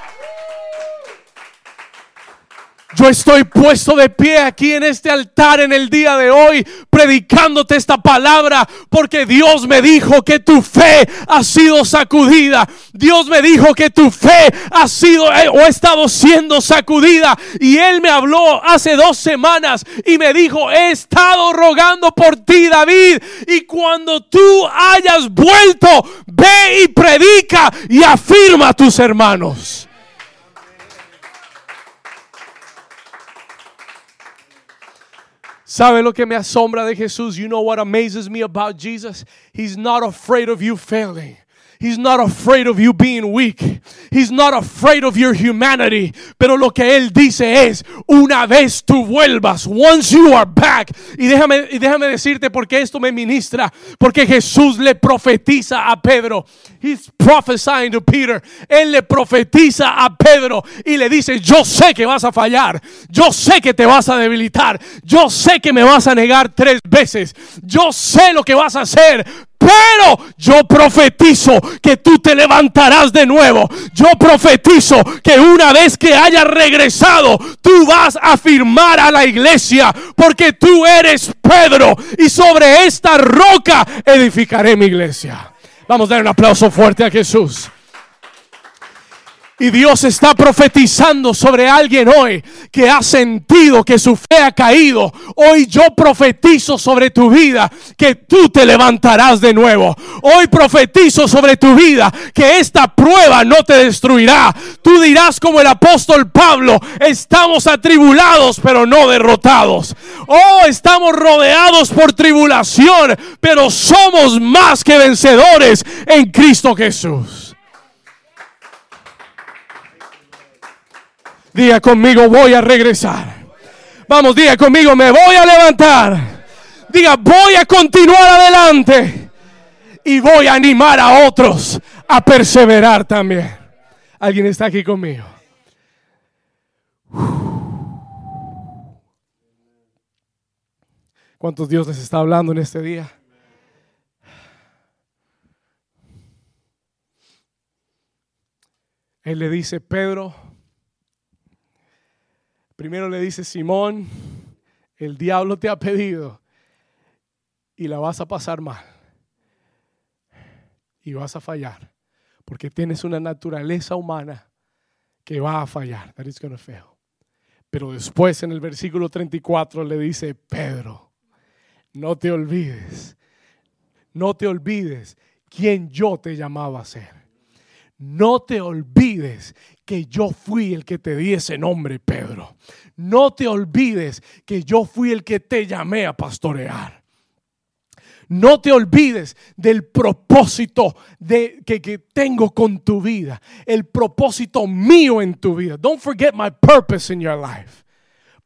Yo estoy puesto de pie aquí en este altar en el día de hoy, predicándote esta palabra, porque Dios me dijo que tu fe ha sido sacudida. Dios me dijo que tu fe ha sido eh, o ha estado siendo sacudida. Y Él me habló hace dos semanas y me dijo, he estado rogando por ti, David. Y cuando tú hayas vuelto, ve y predica y afirma a tus hermanos. ¿Sabe lo que me asombra de Jesús? You know what amazes me about Jesus? He's not afraid of you failing. He's not afraid of you being weak. He's not afraid of your humanity. Pero lo que él dice es, una vez tú vuelvas, once you are back. Y déjame, y déjame decirte porque esto me ministra. Porque Jesús le profetiza a Pedro. He's prophesying to Peter. Él le profetiza a Pedro y le dice, yo sé que vas a fallar. Yo sé que te vas a debilitar. Yo sé que me vas a negar tres veces. Yo sé lo que vas a hacer pero yo profetizo que tú te levantarás de nuevo. Yo profetizo que una vez que hayas regresado, tú vas a firmar a la iglesia, porque tú eres Pedro y sobre esta roca edificaré mi iglesia. Vamos a dar un aplauso fuerte a Jesús. Y Dios está profetizando sobre alguien hoy que ha sentido que su fe ha caído. Hoy yo profetizo sobre tu vida que tú te levantarás de nuevo. Hoy profetizo sobre tu vida que esta prueba no te destruirá. Tú dirás como el apóstol Pablo, estamos atribulados pero no derrotados. Oh, estamos rodeados por tribulación, pero somos más que vencedores en Cristo Jesús. Diga conmigo, voy a regresar. Vamos, diga conmigo, me voy a levantar. Diga, voy a continuar adelante. Y voy a animar a otros a perseverar también. ¿Alguien está aquí conmigo? ¿Cuántos Dios les está hablando en este día? Él le dice, Pedro, Primero le dice, Simón, el diablo te ha pedido y la vas a pasar mal. Y vas a fallar. Porque tienes una naturaleza humana que va a fallar. That is gonna fail. Pero después en el versículo 34 le dice, Pedro, no te olvides, no te olvides quién yo te llamaba a ser. No te olvides que yo fui el que te di ese nombre, Pedro. No te olvides que yo fui el que te llamé a pastorear. No te olvides del propósito de, que, que, tengo con tu vida, el propósito mío en tu vida. Don't forget my purpose in your life.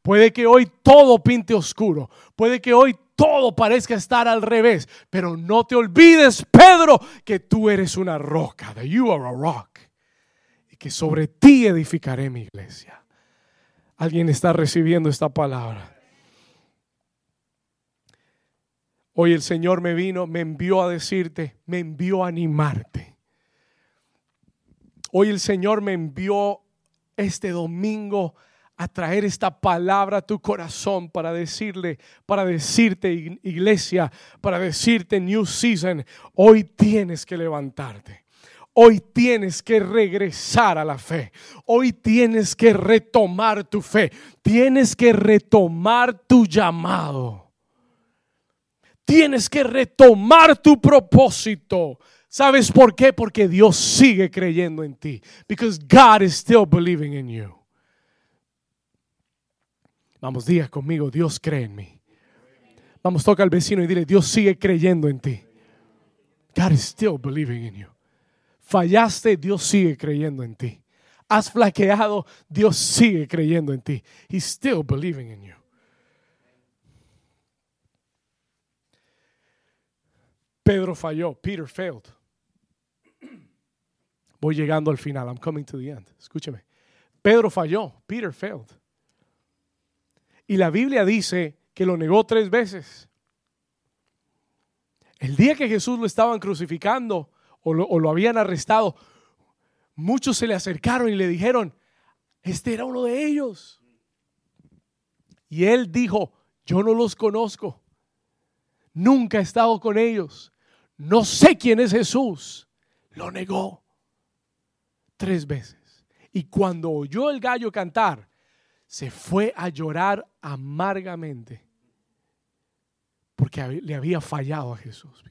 Puede que hoy todo pinte oscuro, puede que hoy todo parezca estar al revés. Pero no te olvides, Pedro, que tú eres una roca, that you are a rock. Y que sobre ti edificaré mi iglesia. Alguien está recibiendo esta palabra. Hoy el Señor me vino, me envió a decirte, me envió a animarte. Hoy el Señor me envió este domingo a traer esta palabra a tu corazón para decirle, para decirte iglesia, para decirte New Season, hoy tienes que levantarte. Hoy tienes que regresar a la fe. Hoy tienes que retomar tu fe. Tienes que retomar tu llamado. Tienes que retomar tu propósito. ¿Sabes por qué? Porque Dios sigue creyendo en ti. Because God is still believing in you. Vamos, diga conmigo, Dios cree en mí. Vamos, toca al vecino y dile, Dios sigue creyendo en ti. God is still believing in you. Fallaste, Dios sigue creyendo en ti. Has flaqueado, Dios sigue creyendo en ti. He's still believing in you. Pedro falló. Peter failed. Voy llegando al final. I'm coming to the end. Escúcheme. Pedro falló. Peter failed. Y la Biblia dice que lo negó tres veces. El día que Jesús lo estaban crucificando o lo, habían arrestado, muchos se le acercaron y le dijeron, este era uno de ellos. Y él dijo, yo no los conozco, nunca he estado con ellos, no sé quién es Jesús. Lo negó tres veces. Y cuando oyó el gallo cantar, se fue a llorar amargamente porque le había fallado a Jesús.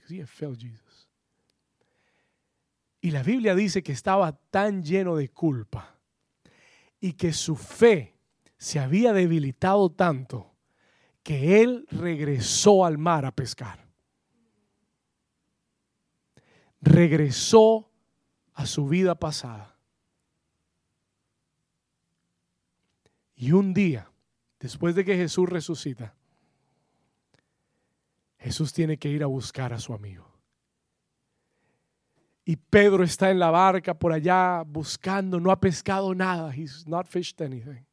Y la Biblia dice que estaba tan lleno de culpa y que su fe se había debilitado tanto que él regresó al mar a pescar. Regresó a su vida pasada Y un día, después de que Jesús resucita, Jesús tiene que ir a buscar a su amigo. Y Pedro está en la barca por allá buscando, no ha pescado nada. He's not fished anything.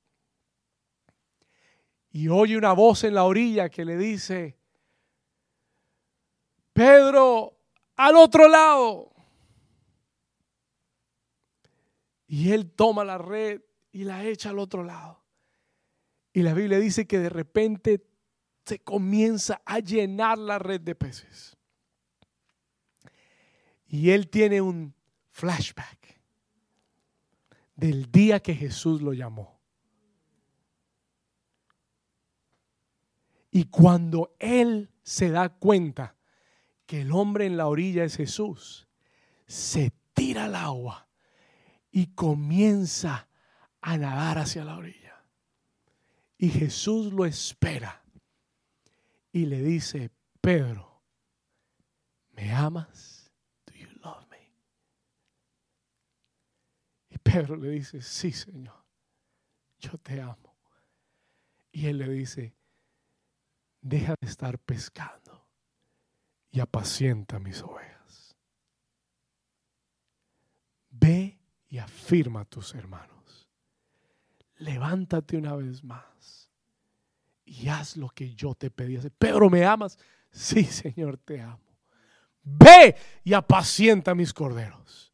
Y oye una voz en la orilla que le dice, Pedro, al otro lado. Y él toma la red y la echa al otro lado. Y la Biblia dice que de repente se comienza a llenar la red de peces. Y él tiene un flashback del día que Jesús lo llamó. Y cuando él se da cuenta que el hombre en la orilla es Jesús, se tira al agua y comienza a nadar hacia la orilla. Y Jesús lo espera y le dice, Pedro, ¿me amas? Do you love me? Y Pedro le dice, sí, Señor, yo te amo. Y él le dice, deja de estar pescando y apacienta mis ovejas. Ve y afirma a tus hermanos. Levántate una vez más y haz lo que yo te pedí. Pedro, ¿me amas? Sí, Señor, te amo. Ve y apacienta mis corderos.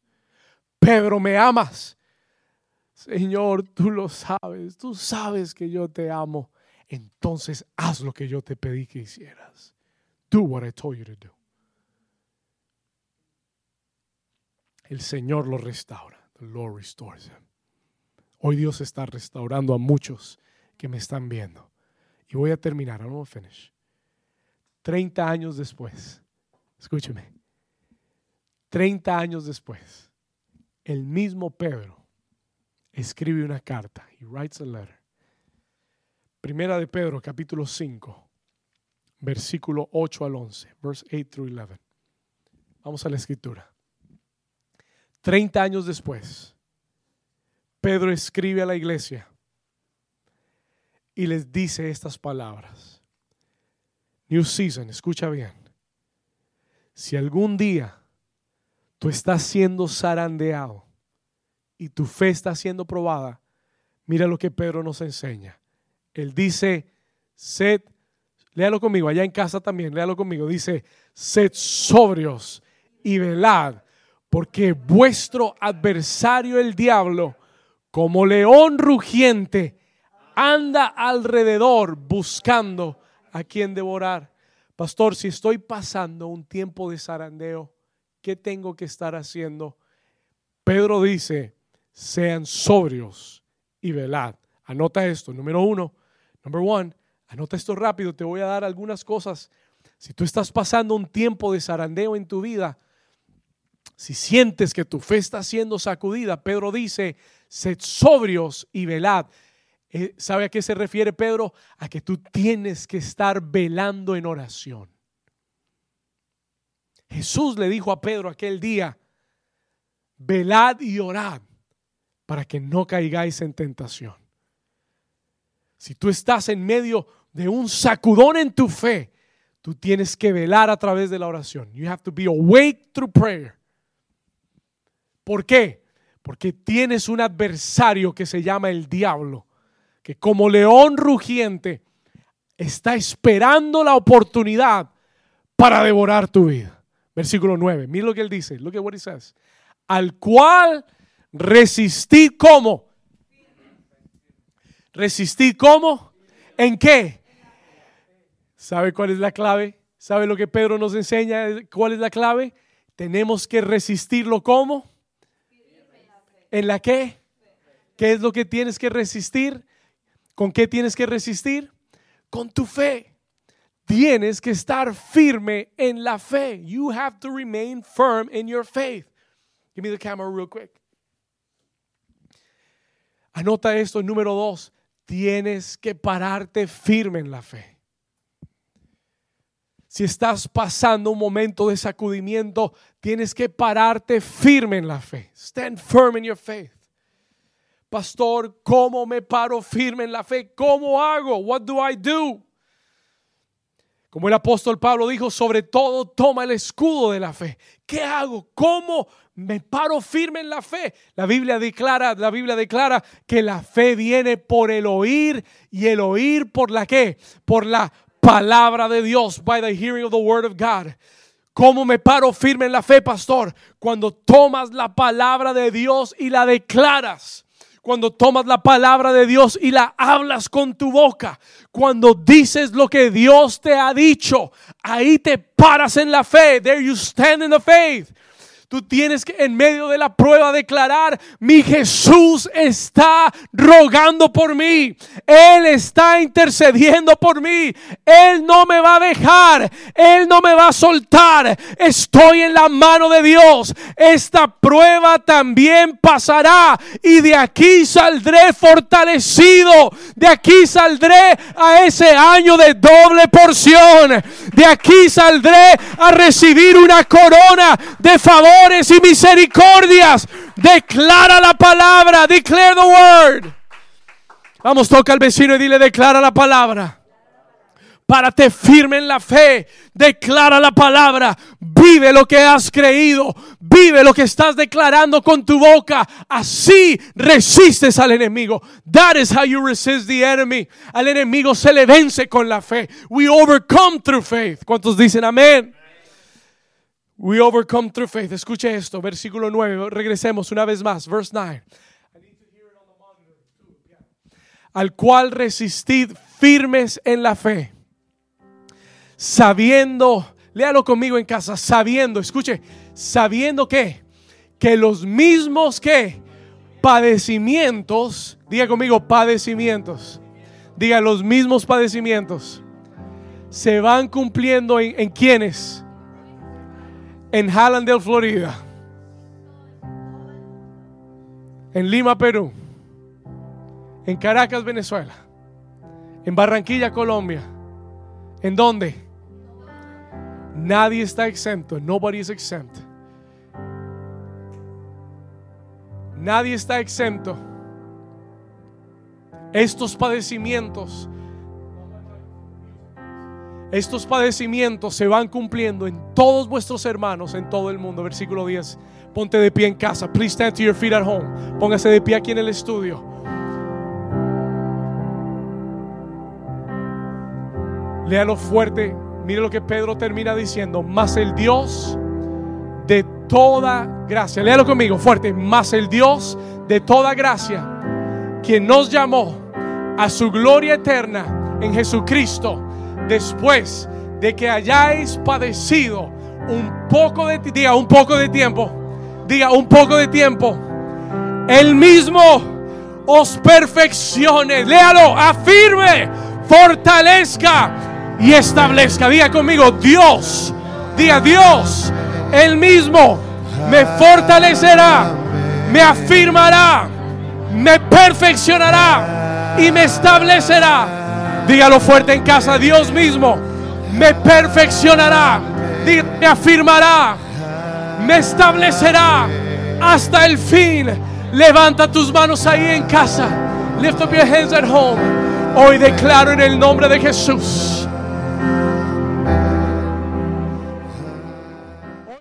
Pedro, ¿me amas? Señor, tú lo sabes, tú sabes que yo te amo entonces haz lo que yo te pedí que hicieras. Do what I told you to do. El Señor lo restaura. The Lord restores him. Hoy Dios está restaurando a muchos que me están viendo. Y voy a terminar, I'm going finish. 30 años después, escúcheme, 30 años después, el mismo Pedro escribe una carta. He writes a letter Primera de Pedro, capítulo 5, versículo 8 al 11, verse 8 through 11. Vamos a la escritura. Treinta años después, Pedro escribe a la iglesia y les dice estas palabras. New Season, escucha bien. Si algún día tú estás siendo zarandeado y tu fe está siendo probada, mira lo que Pedro nos enseña. Él dice, sed, léalo conmigo, allá en casa también, léalo conmigo, dice, sed sobrios y velad, porque vuestro adversario el diablo, como león rugiente, anda alrededor buscando a quien devorar. Pastor, si estoy pasando un tiempo de zarandeo, ¿qué tengo que estar haciendo? Pedro dice, sean sobrios y velad. Anota esto, número uno, Number one, anota esto rápido, te voy a dar algunas cosas. Si tú estás pasando un tiempo de zarandeo en tu vida, si sientes que tu fe está siendo sacudida, Pedro dice, sed sobrios y velad. Eh, ¿Sabe a qué se refiere Pedro? A que tú tienes que estar velando en oración. Jesús le dijo a Pedro aquel día, velad y orad para que no caigáis en tentación. Si tú estás en medio de un sacudón en tu fe, tú tienes que velar a través de la oración. You have to be awake through prayer. ¿Por qué? Porque tienes un adversario que se llama el diablo, que como león rugiente está esperando la oportunidad para devorar tu vida. Versículo 9. Mira lo que él dice. Look at what he says. Al cual resistí como Resistir cómo? ¿En qué? ¿Sabe cuál es la clave? ¿Sabe lo que Pedro nos enseña? ¿Cuál es la clave? Tenemos que resistirlo cómo? ¿En la qué? ¿Qué es lo que tienes que resistir? ¿Con qué tienes que resistir? Con tu fe. Tienes que estar firme en la fe. You have to remain firm in your faith. Give me the camera real quick. Anota esto, número dos tienes que pararte firme en la fe. Si estás pasando un momento de sacudimiento, tienes que pararte firme en la fe. Stand firm in your faith. Pastor, ¿cómo me paro firme en la fe? ¿Cómo hago? What do I do? Como el apóstol Pablo dijo, sobre todo toma el escudo de la fe. ¿Qué hago? ¿Cómo me paro firme en la fe. La Biblia declara, la Biblia declara que la fe viene por el oír y el oír por la qué? Por la palabra de Dios, by the hearing of the word of God. ¿Cómo me paro firme en la fe, pastor? Cuando tomas la palabra de Dios y la declaras. Cuando tomas la palabra de Dios y la hablas con tu boca. Cuando dices lo que Dios te ha dicho. Ahí te paras en la fe. There you stand in the faith. Tú tienes que en medio de la prueba declarar, mi Jesús está rogando por mí. Él está intercediendo por mí. Él no me va a dejar. Él no me va a soltar. Estoy en la mano de Dios. Esta prueba también pasará y de aquí saldré fortalecido. De aquí saldré a ese año de doble porción. De aquí saldré a recibir una corona de favor y misericordias. Declara la palabra. Declare the word. Vamos, toca al vecino y dile, declara la palabra. Párate firme en la fe. Declara la palabra. Vive lo que has creído. Vive lo que estás declarando con tu boca. Así resistes al enemigo. That is how you resist the enemy. Al enemigo se le vence con la fe. We overcome through faith. ¿Cuántos dicen amén? We overcome through faith. Escuche esto, versículo 9. Regresemos una vez más, verse 9. Al cual resistid firmes en la fe, sabiendo, léalo conmigo en casa, sabiendo, escuche, sabiendo que, que los mismos que padecimientos, diga conmigo padecimientos, diga los mismos padecimientos, se van cumpliendo en, en quienes en Hallandale, Florida, en Lima, Perú, en Caracas, Venezuela, en Barranquilla, Colombia. ¿En dónde? Nadie está exento. Nobody is exempt. Nadie está exento. Estos padecimientos estos padecimientos se van cumpliendo en todos vuestros hermanos en todo el mundo. Versículo 10. Ponte de pie en casa. Please stand to your feet at home. Póngase de pie aquí en el estudio. Léalo fuerte. Mire lo que Pedro termina diciendo. Más el Dios de toda gracia. Léalo conmigo fuerte. Más el Dios de toda gracia. Quien nos llamó a su gloria eterna en Jesucristo después de que hayáis padecido un poco de diga un poco de tiempo, diga un poco de tiempo, el mismo os perfeccione, léalo, afirme, fortalezca y establezca. Diga conmigo, Dios, diga Dios, el mismo me fortalecerá, me afirmará, me perfeccionará y me establecerá Dígalo fuerte en casa, Dios mismo me perfeccionará, me afirmará, me establecerá hasta el fin. Levanta tus manos ahí en casa. Lift up your hands at home. Hoy declaro en el nombre de Jesús